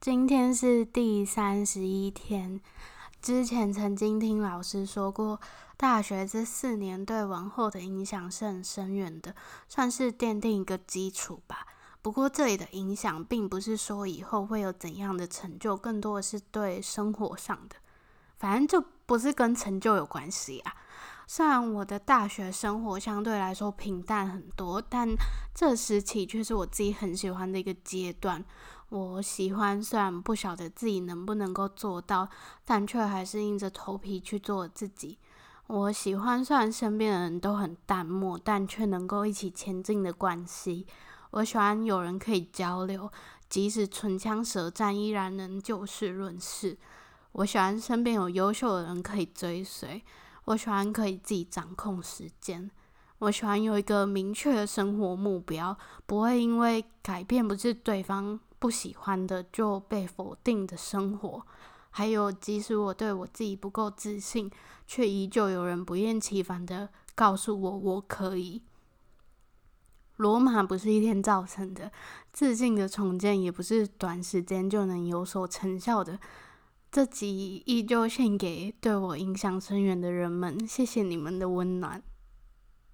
今天是第三十一天。之前曾经听老师说过，大学这四年对往后的影响是很深远的，算是奠定一个基础吧。不过这里的影响并不是说以后会有怎样的成就，更多的是对生活上的。反正就不是跟成就有关系啊。虽然我的大学生活相对来说平淡很多，但这时期却是我自己很喜欢的一个阶段。我喜欢，虽然不晓得自己能不能够做到，但却还是硬着头皮去做自己。我喜欢，虽然身边的人都很淡漠，但却能够一起前进的关系。我喜欢有人可以交流，即使唇枪舌战，依然能就事论事。我喜欢身边有优秀的人可以追随。我喜欢可以自己掌控时间，我喜欢有一个明确的生活目标，不会因为改变不是对方不喜欢的就被否定的生活。还有，即使我对我自己不够自信，却依旧有人不厌其烦的告诉我我可以。罗马不是一天造成的，自信的重建也不是短时间就能有所成效的。这集依旧献给对我影响深远的人们，谢谢你们的温暖。